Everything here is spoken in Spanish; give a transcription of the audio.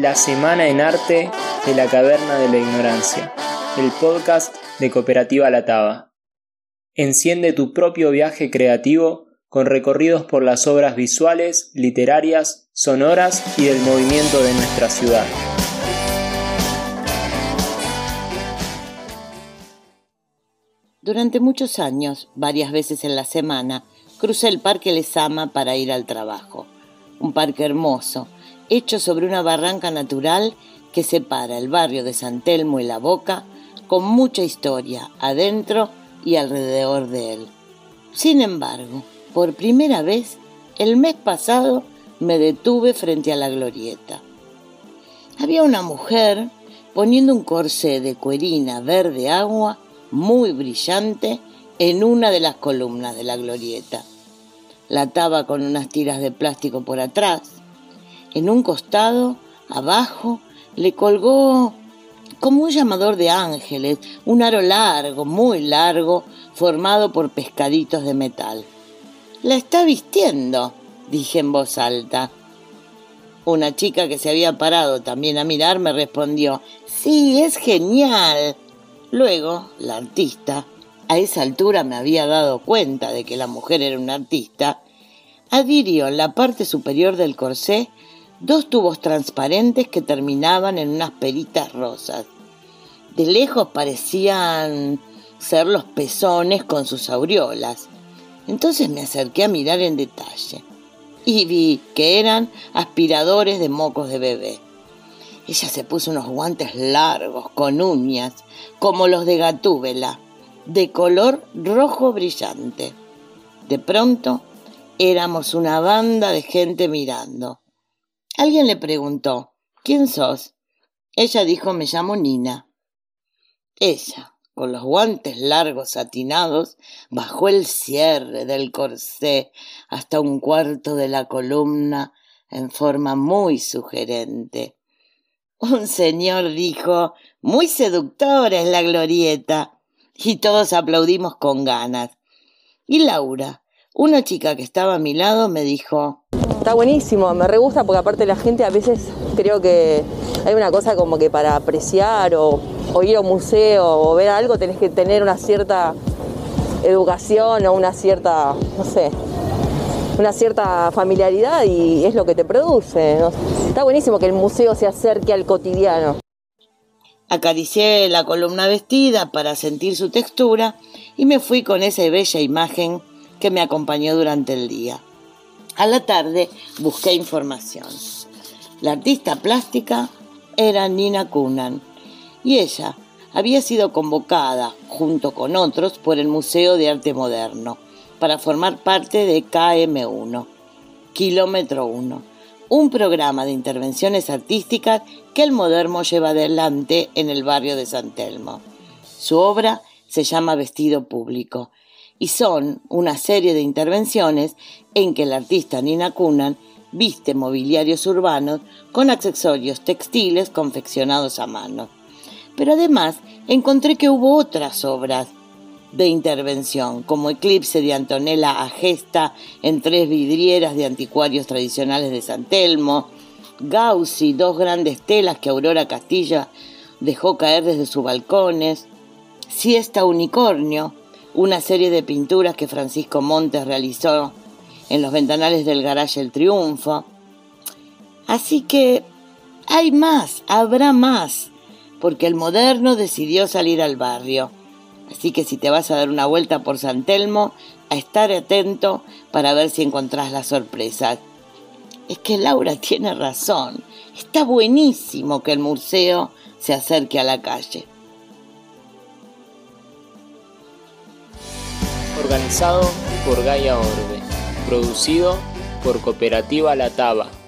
La Semana en Arte de la Caverna de la Ignorancia, el podcast de Cooperativa La Taba. Enciende tu propio viaje creativo con recorridos por las obras visuales, literarias, sonoras y del movimiento de nuestra ciudad. Durante muchos años, varias veces en la semana, crucé el Parque Lesama para ir al trabajo. Un parque hermoso, hecho sobre una barranca natural que separa el barrio de San Telmo y La Boca, con mucha historia adentro y alrededor de él. Sin embargo, por primera vez, el mes pasado me detuve frente a la glorieta. Había una mujer poniendo un corsé de cuerina verde agua muy brillante en una de las columnas de la glorieta. La ataba con unas tiras de plástico por atrás. En un costado, abajo, le colgó como un llamador de ángeles, un aro largo, muy largo, formado por pescaditos de metal. La está vistiendo, dije en voz alta. Una chica que se había parado también a mirar me respondió, sí, es genial. Luego, la artista, a esa altura me había dado cuenta de que la mujer era una artista, adhirió en la parte superior del corsé dos tubos transparentes que terminaban en unas peritas rosas. De lejos parecían ser los pezones con sus aureolas. Entonces me acerqué a mirar en detalle y vi que eran aspiradores de mocos de bebé. Ella se puso unos guantes largos con uñas, como los de Gatúbela, de color rojo brillante. De pronto éramos una banda de gente mirando. Alguien le preguntó, ¿quién sos? Ella dijo, me llamo Nina. Ella, con los guantes largos satinados, bajó el cierre del corsé hasta un cuarto de la columna en forma muy sugerente. Un señor dijo, muy seductora es la glorieta, y todos aplaudimos con ganas. Y Laura, una chica que estaba a mi lado, me dijo, Está buenísimo, me re gusta porque aparte la gente a veces creo que hay una cosa como que para apreciar o, ir a un museo o ver algo tenés que tener una cierta educación o una cierta, no sé, una cierta familiaridad y es lo que te produce. Está buenísimo que el museo se acerque al cotidiano. Acaricié la columna vestida para sentir su textura y me fui con esa bella imagen que me acompañó durante el día. A la tarde busqué información. La artista plástica era Nina Kunan y ella había sido convocada, junto con otros, por el Museo de Arte Moderno para formar parte de KM1, Kilómetro 1, un programa de intervenciones artísticas que el Moderno lleva adelante en el barrio de San Telmo. Su obra se llama Vestido Público y son una serie de intervenciones en que el artista Nina Kunan viste mobiliarios urbanos con accesorios textiles confeccionados a mano. Pero además encontré que hubo otras obras de intervención, como Eclipse de Antonella Agesta en tres vidrieras de anticuarios tradicionales de San Telmo, Gaussi, dos grandes telas que Aurora Castilla dejó caer desde sus balcones, Siesta Unicornio, una serie de pinturas que Francisco Montes realizó en los ventanales del garaje El Triunfo. Así que hay más, habrá más, porque el moderno decidió salir al barrio. Así que si te vas a dar una vuelta por San Telmo, a estar atento para ver si encontrás la sorpresa. Es que Laura tiene razón. Está buenísimo que el museo se acerque a la calle. Organizado por Gaia Orbe, producido por Cooperativa La Taba.